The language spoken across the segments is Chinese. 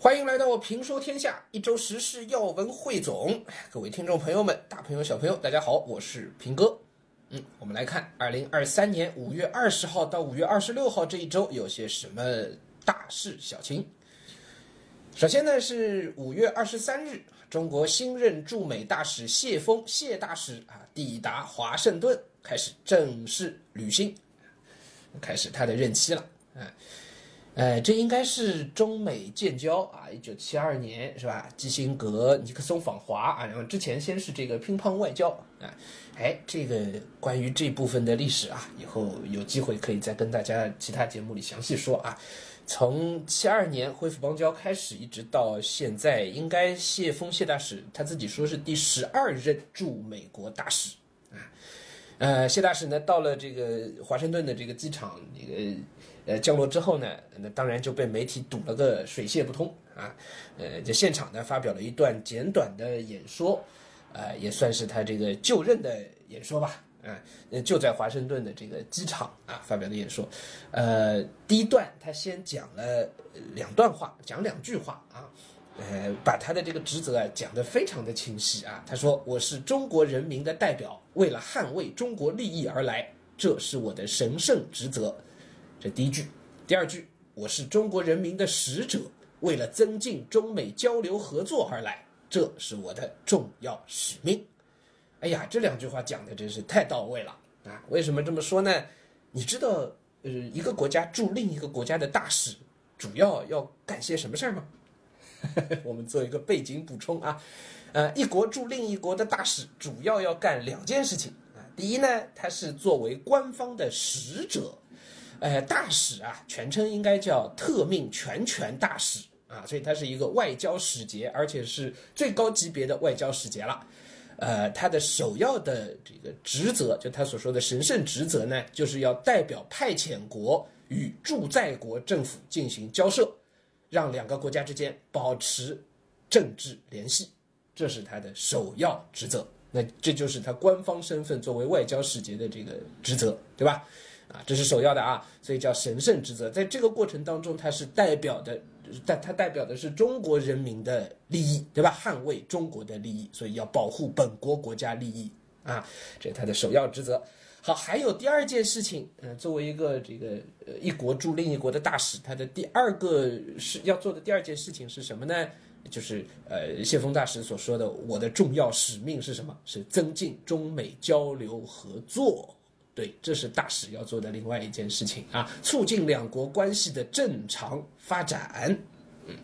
欢迎来到我评说天下一周时事要闻汇总，各位听众朋友们，大朋友小朋友，大家好，我是平哥。嗯，我们来看二零二三年五月二十号到五月二十六号这一周有些什么大事小情。首先呢是五月二十三日，中国新任驻美大使谢峰谢大使啊抵达华盛顿，开始正式履新，开始他的任期了。啊。哎，这应该是中美建交啊，一九七二年是吧？基辛格、尼克松访华啊，然后之前先是这个乒乓外交啊。哎，这个关于这部分的历史啊，以后有机会可以再跟大家其他节目里详细说啊。从七二年恢复邦交开始，一直到现在，应该谢峰谢大使他自己说是第十二任驻美国大使啊。呃，谢大使呢到了这个华盛顿的这个机场，那个。呃，降落之后呢，那当然就被媒体堵了个水泄不通啊。呃，在现场呢发表了一段简短的演说，呃，也算是他这个就任的演说吧。啊，就在华盛顿的这个机场啊发表的演说。呃，第一段他先讲了两段话，讲两句话啊，呃，把他的这个职责啊讲得非常的清晰啊。他说：“我是中国人民的代表，为了捍卫中国利益而来，这是我的神圣职责。”这第一句，第二句，我是中国人民的使者，为了增进中美交流合作而来，这是我的重要使命。哎呀，这两句话讲的真是太到位了啊！为什么这么说呢？你知道，呃，一个国家驻另一个国家的大使，主要要干些什么事儿吗？我们做一个背景补充啊，呃，一国驻另一国的大使，主要要干两件事情啊。第一呢，他是作为官方的使者。呃，大使啊，全称应该叫特命全权大使啊，所以他是一个外交使节，而且是最高级别的外交使节了。呃，他的首要的这个职责，就他所说的神圣职责呢，就是要代表派遣国与驻在国政府进行交涉，让两个国家之间保持政治联系，这是他的首要职责。那这就是他官方身份作为外交使节的这个职责，对吧？啊，这是首要的啊，所以叫神圣职责。在这个过程当中，它是代表的，但它代表的是中国人民的利益，对吧？捍卫中国的利益，所以要保护本国国家利益啊，这是他的首要职责。好，还有第二件事情，嗯，作为一个这个呃一国驻另一国的大使，他的第二个是要做的第二件事情是什么呢？就是呃谢峰大使所说的，我的重要使命是什么？是增进中美交流合作。对，这是大使要做的另外一件事情啊，促进两国关系的正常发展。嗯，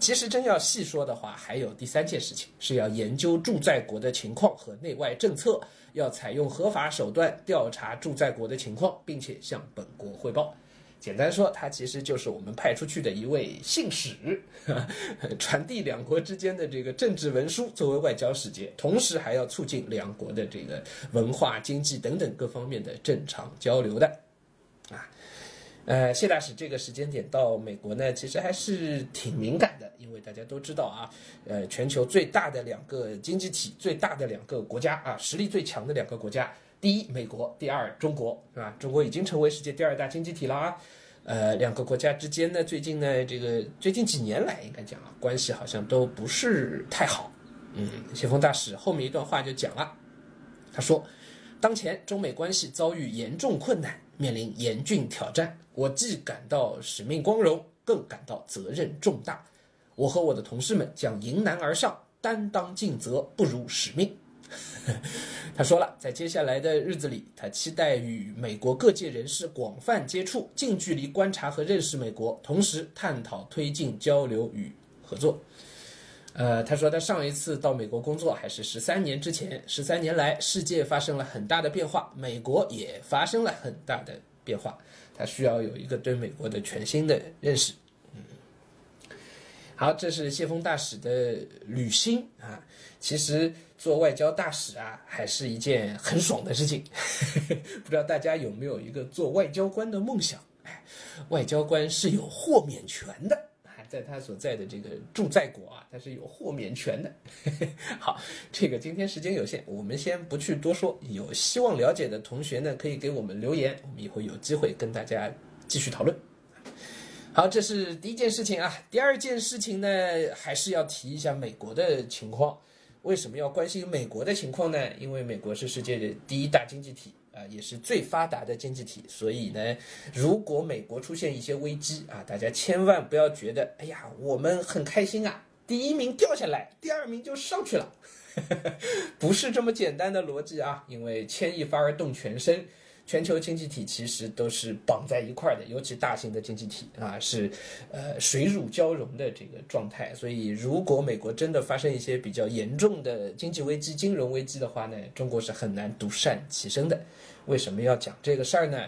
其实真要细说的话，还有第三件事情，是要研究驻在国的情况和内外政策，要采用合法手段调查驻在国的情况，并且向本国汇报。简单说，他其实就是我们派出去的一位信使，传递两国之间的这个政治文书，作为外交使节，同时还要促进两国的这个文化、经济等等各方面的正常交流的。啊，呃，谢大使这个时间点到美国呢，其实还是挺敏感的，因为大家都知道啊，呃，全球最大的两个经济体、最大的两个国家啊，实力最强的两个国家。第一，美国；第二，中国，是吧？中国已经成为世界第二大经济体了啊。呃，两个国家之间呢，最近呢，这个最近几年来，应该讲啊，关系好像都不是太好。嗯，谢峰大使后面一段话就讲了，他说：“当前中美关系遭遇严重困难，面临严峻挑战。我既感到使命光荣，更感到责任重大。我和我的同事们将迎难而上，担当尽责，不辱使命。” 他说了，在接下来的日子里，他期待与美国各界人士广泛接触，近距离观察和认识美国，同时探讨推进交流与合作。呃，他说他上一次到美国工作还是十三年之前，十三年来世界发生了很大的变化，美国也发生了很大的变化，他需要有一个对美国的全新的认识。好，这是谢峰大使的履新啊。其实做外交大使啊，还是一件很爽的事情。不知道大家有没有一个做外交官的梦想？哎，外交官是有豁免权的啊，在他所在的这个驻在国啊，他是有豁免权的。好，这个今天时间有限，我们先不去多说。有希望了解的同学呢，可以给我们留言，我们以后有机会跟大家继续讨论。好，这是第一件事情啊。第二件事情呢，还是要提一下美国的情况。为什么要关心美国的情况呢？因为美国是世界的第一大经济体啊，也是最发达的经济体。所以呢，如果美国出现一些危机啊，大家千万不要觉得，哎呀，我们很开心啊，第一名掉下来，第二名就上去了，不是这么简单的逻辑啊。因为牵一发而动全身。全球经济体其实都是绑在一块儿的，尤其大型的经济体啊，是呃水乳交融的这个状态。所以，如果美国真的发生一些比较严重的经济危机、金融危机的话呢，中国是很难独善其身的。为什么要讲这个事儿呢？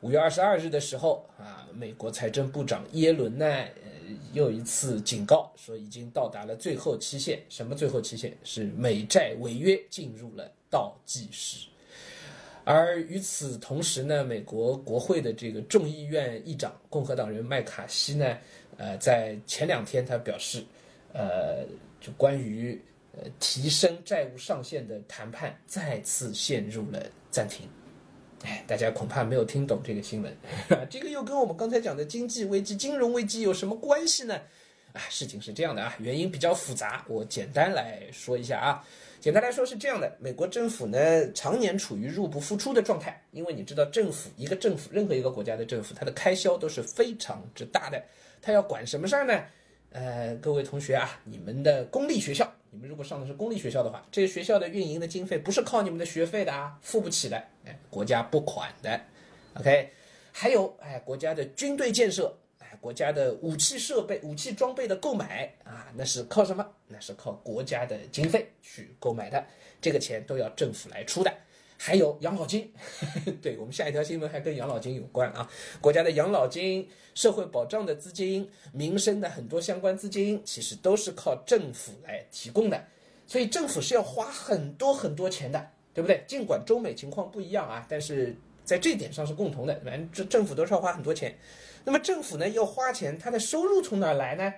五月二十二日的时候啊，美国财政部长耶伦呢，呃，又一次警告说，已经到达了最后期限。什么最后期限？是美债违约进入了倒计时。而与此同时呢，美国国会的这个众议院议长共和党人麦卡锡呢，呃，在前两天他表示，呃，就关于呃提升债务上限的谈判再次陷入了暂停。哎，大家恐怕没有听懂这个新闻，这个又跟我们刚才讲的经济危机、金融危机有什么关系呢？啊，事情是这样的啊，原因比较复杂，我简单来说一下啊。简单来说是这样的，美国政府呢常年处于入不敷出的状态，因为你知道，政府一个政府，任何一个国家的政府，它的开销都是非常之大的，它要管什么事儿呢？呃，各位同学啊，你们的公立学校，你们如果上的是公立学校的话，这些学校的运营的经费不是靠你们的学费的啊，付不起的，哎，国家拨款的，OK，还有哎，国家的军队建设。国家的武器设备、武器装备的购买啊，那是靠什么？那是靠国家的经费去购买的，这个钱都要政府来出的。还有养老金，对我们下一条新闻还跟养老金有关啊。国家的养老金、社会保障的资金、民生的很多相关资金，其实都是靠政府来提供的，所以政府是要花很多很多钱的，对不对？尽管中美情况不一样啊，但是在这点上是共同的，反正这政府都是要花很多钱。那么政府呢要花钱，它的收入从哪来呢？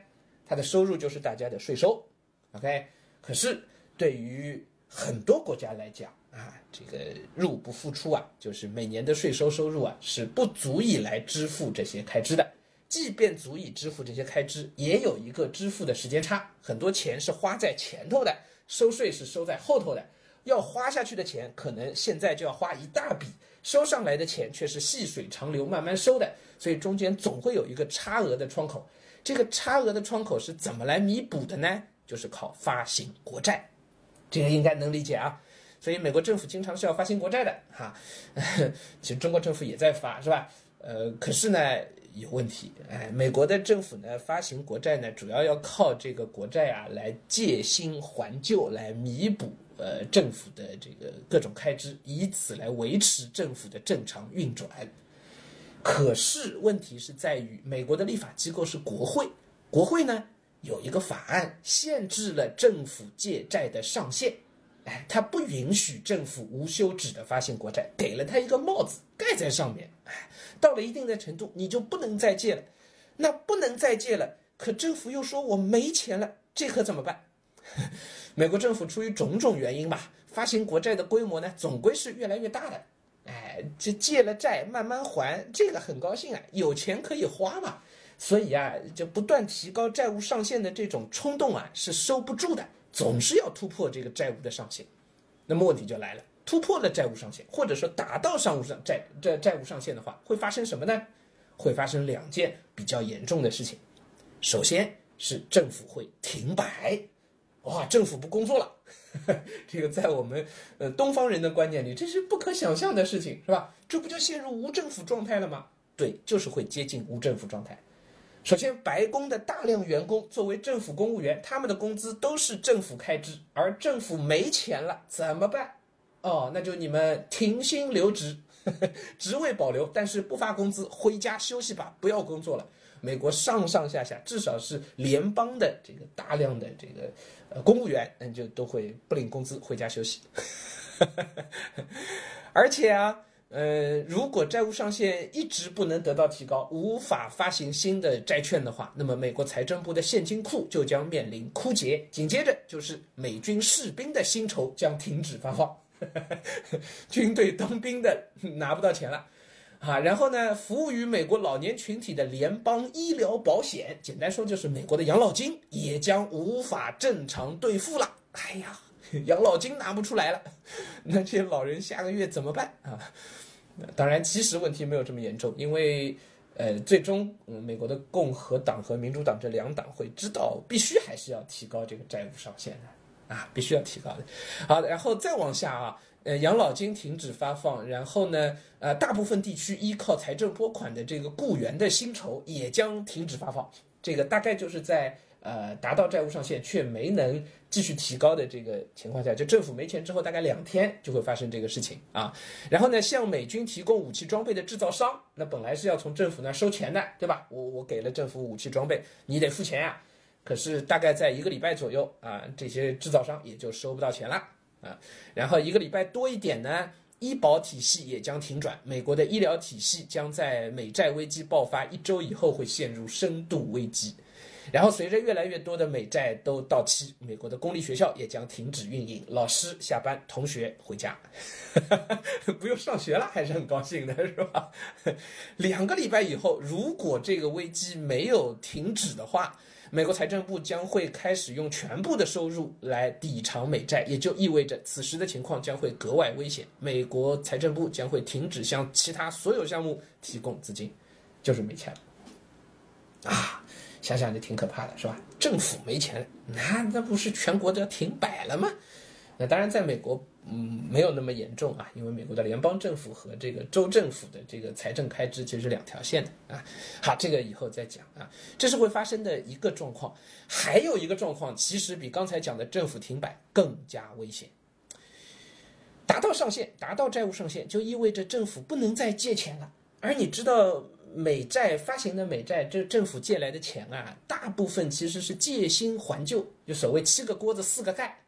它的收入就是大家的税收，OK。可是对于很多国家来讲啊，这个入不敷出啊，就是每年的税收收入啊是不足以来支付这些开支的。即便足以支付这些开支，也有一个支付的时间差，很多钱是花在前头的，收税是收在后头的。要花下去的钱，可能现在就要花一大笔，收上来的钱却是细水长流慢慢收的。所以中间总会有一个差额的窗口，这个差额的窗口是怎么来弥补的呢？就是靠发行国债，这个应该能理解啊。所以美国政府经常是要发行国债的哈，其实中国政府也在发，是吧？呃，可是呢有问题，哎，美国的政府呢发行国债呢，主要要靠这个国债啊来借新还旧，来弥补呃政府的这个各种开支，以此来维持政府的正常运转。可是问题是在于，美国的立法机构是国会，国会呢有一个法案限制了政府借债的上限，哎，它不允许政府无休止的发行国债，给了他一个帽子盖在上面，哎，到了一定的程度你就不能再借了，那不能再借了，可政府又说我没钱了，这可怎么办？美国政府出于种种原因吧，发行国债的规模呢总归是越来越大的。哎，这借了债慢慢还，这个很高兴啊，有钱可以花嘛。所以啊，就不断提高债务上限的这种冲动啊，是收不住的，总是要突破这个债务的上限。那么问题就来了，突破了债务上限，或者说达到商务上债这债务上限的话，会发生什么呢？会发生两件比较严重的事情。首先是政府会停摆，哇，政府不工作了。这个在我们呃东方人的观念里，这是不可想象的事情，是吧？这不就陷入无政府状态了吗？对，就是会接近无政府状态。首先，白宫的大量员工作为政府公务员，他们的工资都是政府开支，而政府没钱了，怎么办？哦，那就你们停薪留职，职位保留，但是不发工资，回家休息吧，不要工作了。美国上上下下，至少是联邦的这个大量的这个呃公务员，嗯，就都会不领工资回家休息。而且啊，呃，如果债务上限一直不能得到提高，无法发行新的债券的话，那么美国财政部的现金库就将面临枯竭。紧接着就是美军士兵的薪酬将停止发放，军队当兵的拿不到钱了。啊，然后呢，服务于美国老年群体的联邦医疗保险，简单说就是美国的养老金，也将无法正常兑付了。哎呀，养老金拿不出来了，那这些老人下个月怎么办啊？当然，其实问题没有这么严重，因为。呃，最终，嗯，美国的共和党和民主党这两党会知道，必须还是要提高这个债务上限的，啊，必须要提高的。好，然后再往下啊，呃，养老金停止发放，然后呢，呃，大部分地区依靠财政拨款的这个雇员的薪酬也将停止发放，这个大概就是在。呃，达到债务上限却没能继续提高的这个情况下，就政府没钱之后，大概两天就会发生这个事情啊。然后呢，向美军提供武器装备的制造商，那本来是要从政府那收钱的，对吧？我我给了政府武器装备，你得付钱呀。可是大概在一个礼拜左右啊，这些制造商也就收不到钱了啊。然后一个礼拜多一点呢，医保体系也将停转，美国的医疗体系将在美债危机爆发一周以后会陷入深度危机。然后随着越来越多的美债都到期，美国的公立学校也将停止运营，老师下班，同学回家，不用上学了，还是很高兴的，是吧？两个礼拜以后，如果这个危机没有停止的话，美国财政部将会开始用全部的收入来抵偿美债，也就意味着此时的情况将会格外危险。美国财政部将会停止向其他所有项目提供资金，就是没钱了啊。想想就挺可怕的，是吧？政府没钱，那那不是全国都要停摆了吗？那当然，在美国，嗯，没有那么严重啊，因为美国的联邦政府和这个州政府的这个财政开支其实是两条线的啊。好，这个以后再讲啊。这是会发生的一个状况，还有一个状况，其实比刚才讲的政府停摆更加危险。达到上限，达到债务上限，就意味着政府不能再借钱了，而你知道。美债发行的美债，这政府借来的钱啊，大部分其实是借新还旧，就所谓七个锅子四个盖，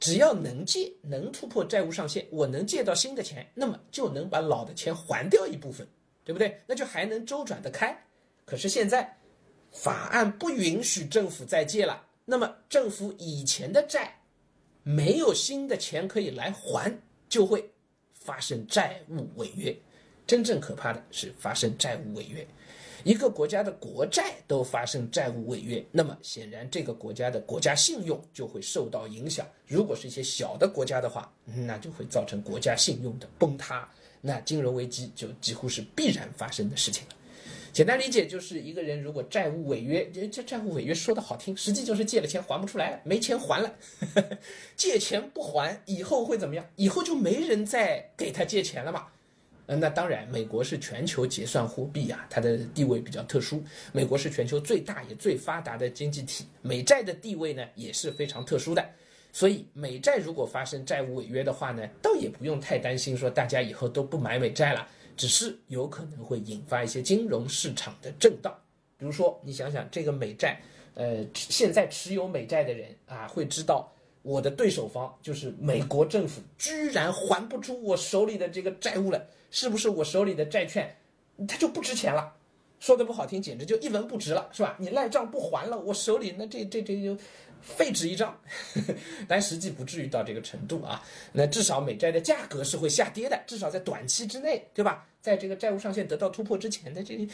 只要能借，能突破债务上限，我能借到新的钱，那么就能把老的钱还掉一部分，对不对？那就还能周转得开。可是现在法案不允许政府再借了，那么政府以前的债没有新的钱可以来还，就会发生债务违约。真正可怕的是发生债务违约，一个国家的国债都发生债务违约，那么显然这个国家的国家信用就会受到影响。如果是一些小的国家的话，那就会造成国家信用的崩塌，那金融危机就几乎是必然发生的事情了。简单理解就是一个人如果债务违约，这债务违约说的好听，实际就是借了钱还不出来，没钱还了。借钱不还，以后会怎么样？以后就没人再给他借钱了嘛。嗯，那当然，美国是全球结算货币啊，它的地位比较特殊。美国是全球最大也最发达的经济体，美债的地位呢也是非常特殊的。所以，美债如果发生债务违约的话呢，倒也不用太担心，说大家以后都不买美债了，只是有可能会引发一些金融市场的震荡。比如说，你想想这个美债，呃，现在持有美债的人啊，会知道。我的对手方就是美国政府，居然还不出我手里的这个债务了，是不是我手里的债券，它就不值钱了？说的不好听，简直就一文不值了，是吧？你赖账不还了，我手里那这这这就废纸一张。但实际不至于到这个程度啊，那至少美债的价格是会下跌的，至少在短期之内，对吧？在这个债务上限得到突破之前的这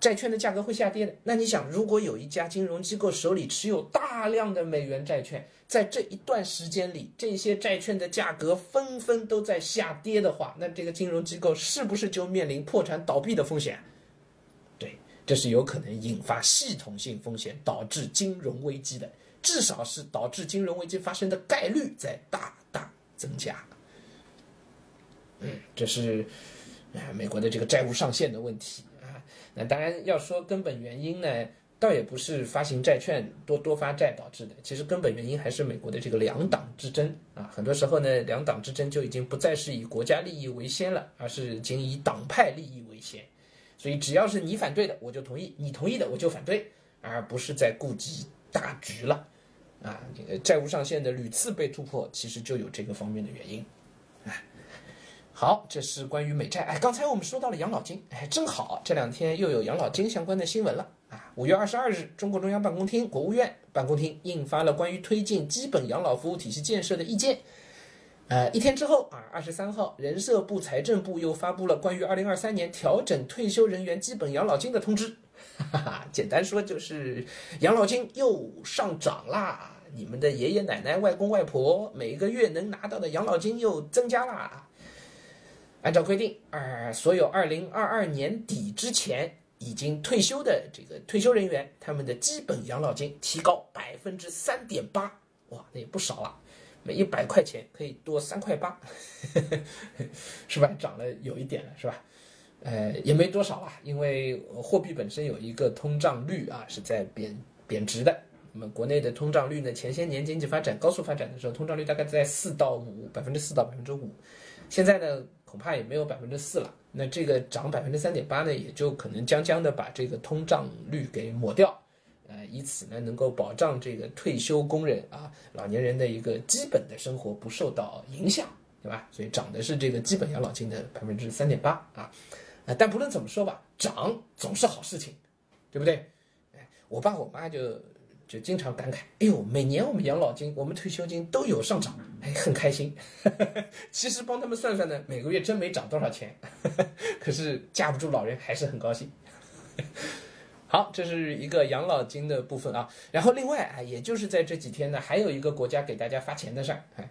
债券的价格会下跌的。那你想，如果有一家金融机构手里持有大量的美元债券，在这一段时间里，这些债券的价格纷纷都在下跌的话，那这个金融机构是不是就面临破产倒闭的风险？对，这是有可能引发系统性风险，导致金融危机的，至少是导致金融危机发生的概率在大大增加。嗯，这是。啊，美国的这个债务上限的问题啊，那当然要说根本原因呢，倒也不是发行债券多多发债导致的，其实根本原因还是美国的这个两党之争啊。很多时候呢，两党之争就已经不再是以国家利益为先了，而是仅以党派利益为先。所以只要是你反对的，我就同意；你同意的，我就反对，而不是在顾及大局了。啊，这个债务上限的屡次被突破，其实就有这个方面的原因。好，这是关于美债。哎，刚才我们说到了养老金，哎，正好这两天又有养老金相关的新闻了啊。五月二十二日，中国中央办公厅、国务院办公厅印发了关于推进基本养老服务体系建设的意见。呃，一天之后啊，二十三号，人社部、财政部又发布了关于二零二三年调整退休人员基本养老金的通知。哈哈，简单说就是养老金又上涨啦，你们的爷爷奶奶、外公外婆每个月能拿到的养老金又增加啦。按照规定，呃，所有二零二二年底之前已经退休的这个退休人员，他们的基本养老金提高百分之三点八，哇，那也不少了。每一百块钱可以多三块八，是吧？涨了有一点了，是吧？呃，也没多少啊，因为货币本身有一个通胀率啊，是在贬贬值的。那么国内的通胀率呢，前些年经济发展高速发展的时候，通胀率大概在四到五百分之四到百分之五，现在呢，恐怕也没有百分之四了。那这个涨百分之三点八呢，也就可能将将的把这个通胀率给抹掉。呃，以此呢，能够保障这个退休工人啊、老年人的一个基本的生活不受到影响，对吧？所以涨的是这个基本养老金的百分之三点八啊。但不论怎么说吧，涨总是好事情，对不对？哎，我爸我妈就就经常感慨，哎呦，每年我们养老金、我们退休金都有上涨，哎，很开心。其实帮他们算算呢，每个月真没涨多少钱，可是架不住老人还是很高兴。好，这是一个养老金的部分啊。然后另外啊，也就是在这几天呢，还有一个国家给大家发钱的事儿，哎，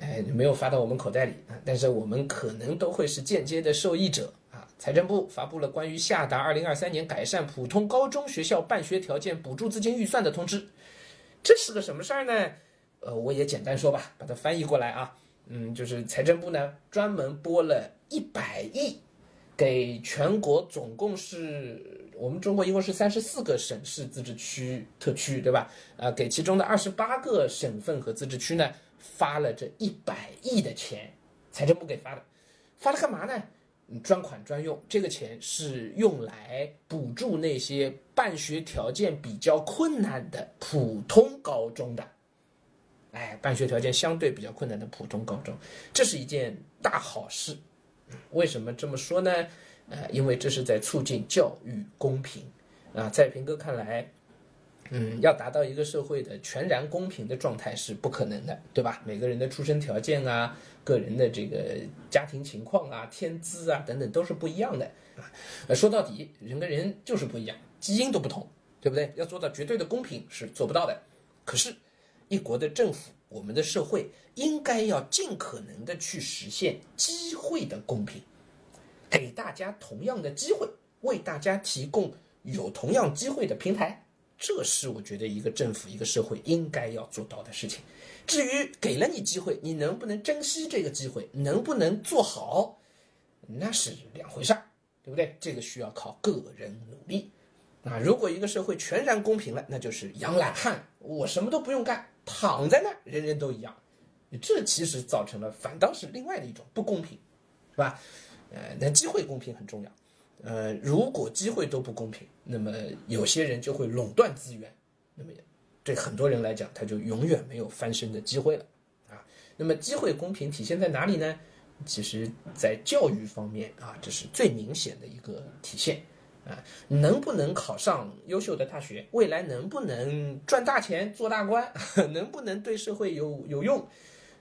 哎，没有发到我们口袋里啊，但是我们可能都会是间接的受益者。财政部发布了关于下达二零二三年改善普通高中学校办学条件补助资金预算的通知。这是个什么事儿呢？呃，我也简单说吧，把它翻译过来啊，嗯，就是财政部呢专门拨了一百亿。给全国总共是我们中国一共是三十四个省市自治区特区，对吧？啊，给其中的二十八个省份和自治区呢发了这一百亿的钱，财政部给发的，发了干嘛呢？专款专用，这个钱是用来补助那些办学条件比较困难的普通高中的，哎，办学条件相对比较困难的普通高中，这是一件大好事。为什么这么说呢？呃，因为这是在促进教育公平啊。在平哥看来，嗯，要达到一个社会的全然公平的状态是不可能的，对吧？每个人的出生条件啊、个人的这个家庭情况啊、天资啊等等都是不一样的啊。呃，说到底，人跟人就是不一样，基因都不同，对不对？要做到绝对的公平是做不到的。可是，一国的政府。我们的社会应该要尽可能的去实现机会的公平，给大家同样的机会，为大家提供有同样机会的平台，这是我觉得一个政府、一个社会应该要做到的事情。至于给了你机会，你能不能珍惜这个机会，能不能做好，那是两回事儿，对不对？这个需要靠个人努力。啊，如果一个社会全然公平了，那就是养懒汉，我什么都不用干。躺在那儿，人人都一样，这其实造成了反倒是另外的一种不公平，是吧？呃，那机会公平很重要。呃，如果机会都不公平，那么有些人就会垄断资源，那么对很多人来讲，他就永远没有翻身的机会了啊。那么机会公平体现在哪里呢？其实，在教育方面啊，这是最明显的一个体现。啊，能不能考上优秀的大学？未来能不能赚大钱、做大官？能不能对社会有有用？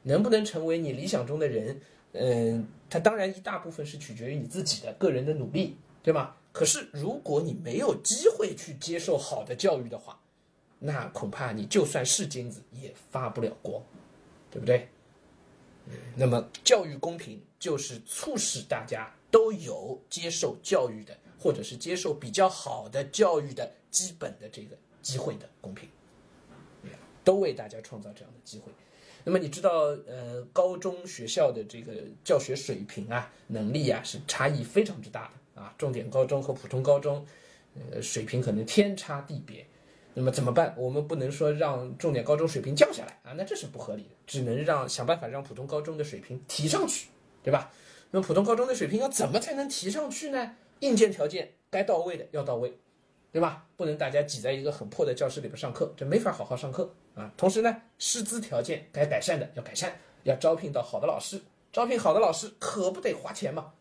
能不能成为你理想中的人？嗯，它当然一大部分是取决于你自己的个人的努力，对吗？可是如果你没有机会去接受好的教育的话，那恐怕你就算是金子也发不了光，对不对？那么教育公平就是促使大家都有接受教育的。或者是接受比较好的教育的基本的这个机会的公平，都为大家创造这样的机会。那么你知道，呃，高中学校的这个教学水平啊、能力啊是差异非常之大的啊。重点高中和普通高中，呃，水平可能天差地别。那么怎么办？我们不能说让重点高中水平降下来啊，那这是不合理的。只能让想办法让普通高中的水平提上去，对吧？那普通高中的水平要怎么才能提上去呢？硬件条件该到位的要到位，对吧？不能大家挤在一个很破的教室里边上课，这没法好好上课啊。同时呢，师资条件该改善的要改善，要招聘到好的老师，招聘好的老师可不得花钱嘛，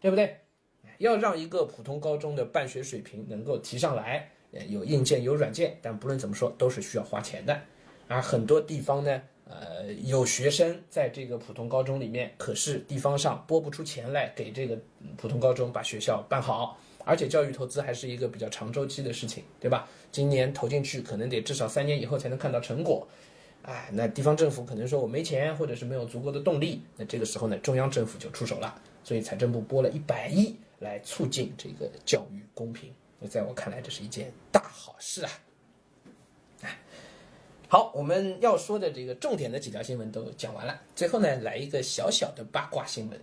对不对？要让一个普通高中的办学水平能够提上来，呃有硬件有软件，但不论怎么说都是需要花钱的。而很多地方呢，呃，有学生在这个普通高中里面，可是地方上拨不出钱来给这个普通高中把学校办好，而且教育投资还是一个比较长周期的事情，对吧？今年投进去，可能得至少三年以后才能看到成果。哎，那地方政府可能说我没钱，或者是没有足够的动力，那这个时候呢，中央政府就出手了，所以财政部拨了一百亿来促进这个教育公平。那在我看来，这是一件大好事啊。好，我们要说的这个重点的几条新闻都讲完了，最后呢，来一个小小的八卦新闻。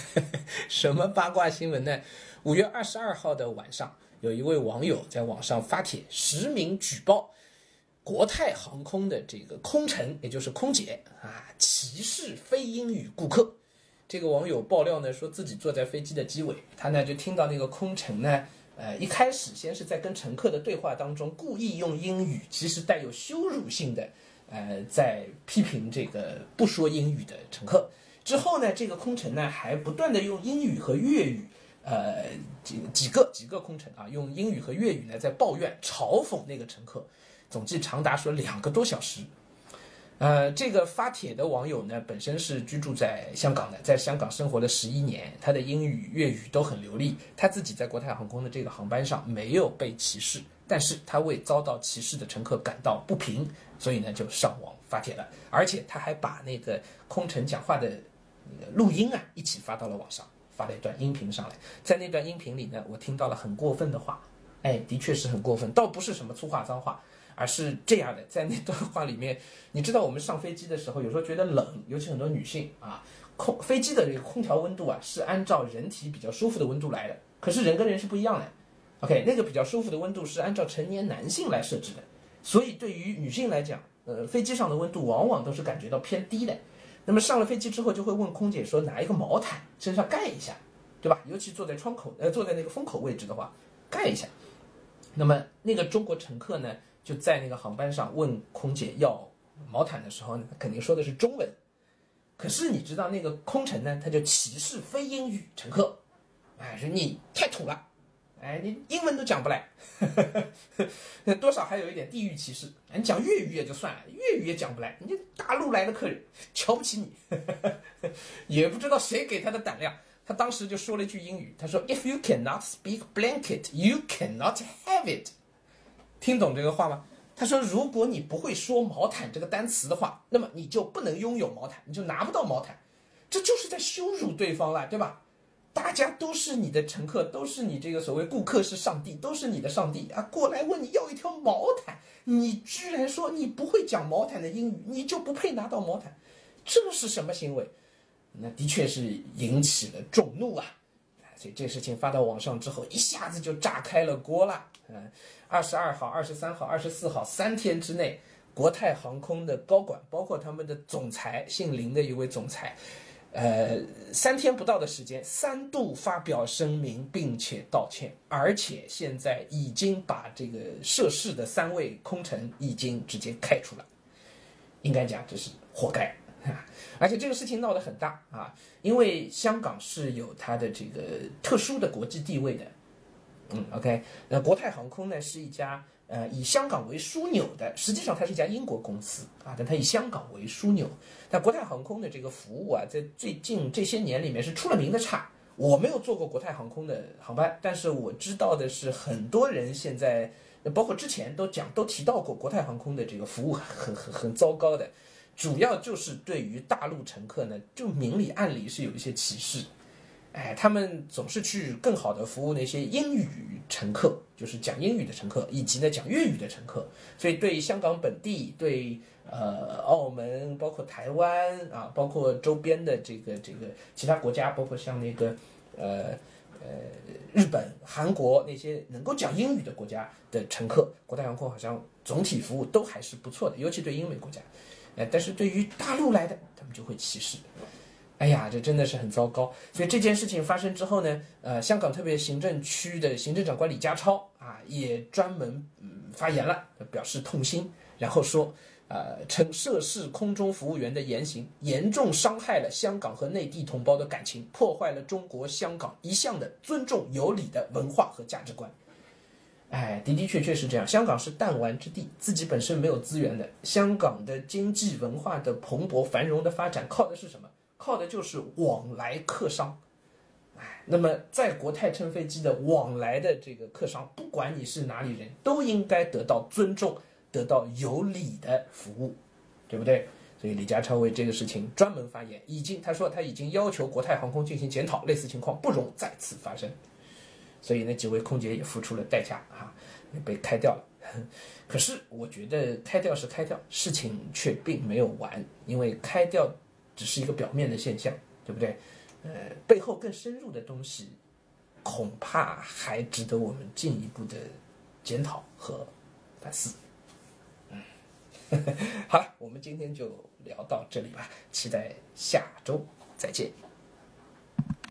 什么八卦新闻呢？五月二十二号的晚上，有一位网友在网上发帖，实名举报国泰航空的这个空乘，也就是空姐啊，歧视非英语顾客。这个网友爆料呢，说自己坐在飞机的机尾，他呢就听到那个空乘呢。呃，一开始先是在跟乘客的对话当中故意用英语，其实带有羞辱性的，呃，在批评这个不说英语的乘客。之后呢，这个空乘呢还不断的用英语和粤语，呃，几几个几个空乘啊，用英语和粤语呢在抱怨嘲讽那个乘客，总计长达说两个多小时。呃，这个发帖的网友呢，本身是居住在香港的，在香港生活了十一年，他的英语、粤语都很流利。他自己在国泰航空的这个航班上没有被歧视，但是他为遭到歧视的乘客感到不平，所以呢就上网发帖了，而且他还把那个空乘讲话的录音啊一起发到了网上，发了一段音频上来。在那段音频里呢，我听到了很过分的话，哎，的确是很过分，倒不是什么粗话脏话。而是这样的，在那段话里面，你知道我们上飞机的时候，有时候觉得冷，尤其很多女性啊，空飞机的这个空调温度啊，是按照人体比较舒服的温度来的。可是人跟人是不一样的，OK，那个比较舒服的温度是按照成年男性来设置的，所以对于女性来讲，呃，飞机上的温度往往都是感觉到偏低的。那么上了飞机之后，就会问空姐说拿一个毛毯身上盖一下，对吧？尤其坐在窗口，呃，坐在那个风口位置的话，盖一下。那么那个中国乘客呢？就在那个航班上问空姐要毛毯的时候呢，肯定说的是中文。可是你知道那个空乘呢，他就歧视非英语乘客，哎，说你太土了，哎，你英文都讲不来，呵 呵多少还有一点地域歧视。你讲粤语也就算了，粤语也讲不来，你大陆来的客人瞧不起你呵呵，也不知道谁给他的胆量。他当时就说了一句英语，他说：“If you cannot speak blanket, you cannot have it。”听懂这个话吗？他说：“如果你不会说毛毯这个单词的话，那么你就不能拥有毛毯，你就拿不到毛毯，这就是在羞辱对方了，对吧？大家都是你的乘客，都是你这个所谓顾客是上帝，都是你的上帝啊！过来问你要一条毛毯，你居然说你不会讲毛毯的英语，你就不配拿到毛毯，这是什么行为？那的确是引起了众怒啊！所以这事情发到网上之后，一下子就炸开了锅了，嗯。”二十二号、二十三号、二十四号三天之内，国泰航空的高管，包括他们的总裁，姓林的一位总裁，呃，三天不到的时间，三度发表声明，并且道歉，而且现在已经把这个涉事的三位空乘已经直接开除了，应该讲这是活该，而且这个事情闹得很大啊，因为香港是有它的这个特殊的国际地位的。嗯，OK，那国泰航空呢是一家呃以香港为枢纽的，实际上它是一家英国公司啊，但它以香港为枢纽。但国泰航空的这个服务啊，在最近这些年里面是出了名的差。我没有坐过国泰航空的航班，但是我知道的是，很多人现在，包括之前都讲都提到过国泰航空的这个服务很很很糟糕的，主要就是对于大陆乘客呢，就明里暗里是有一些歧视。哎，他们总是去更好的服务那些英语乘客，就是讲英语的乘客，以及呢讲粤语的乘客。所以对香港本地、对呃澳门、包括台湾啊，包括周边的这个这个其他国家，包括像那个呃呃日本、韩国那些能够讲英语的国家的乘客，国泰航空好像总体服务都还是不错的，尤其对英美国家。哎，但是对于大陆来的，他们就会歧视。哎呀，这真的是很糟糕。所以这件事情发生之后呢，呃，香港特别行政区的行政长官李家超啊，也专门嗯发言了，表示痛心，然后说，呃，称涉事空中服务员的言行严重伤害了香港和内地同胞的感情，破坏了中国香港一向的尊重有礼的文化和价值观。哎，的的确确是这样。香港是弹丸之地，自己本身没有资源的。香港的经济文化的蓬勃繁荣的发展，靠的是什么？靠的就是往来客商。哎，那么在国泰乘飞机的往来的这个客商，不管你是哪里人，都应该得到尊重，得到有礼的服务，对不对？所以李家超为这个事情专门发言，已经他说他已经要求国泰航空进行检讨，类似情况不容再次发生。所以那几位空姐也付出了代价啊，被开掉了。可是我觉得开掉是开掉，事情却并没有完，因为开掉只是一个表面的现象，对不对？呃，背后更深入的东西，恐怕还值得我们进一步的检讨和反思。嗯，好了，我们今天就聊到这里吧，期待下周再见。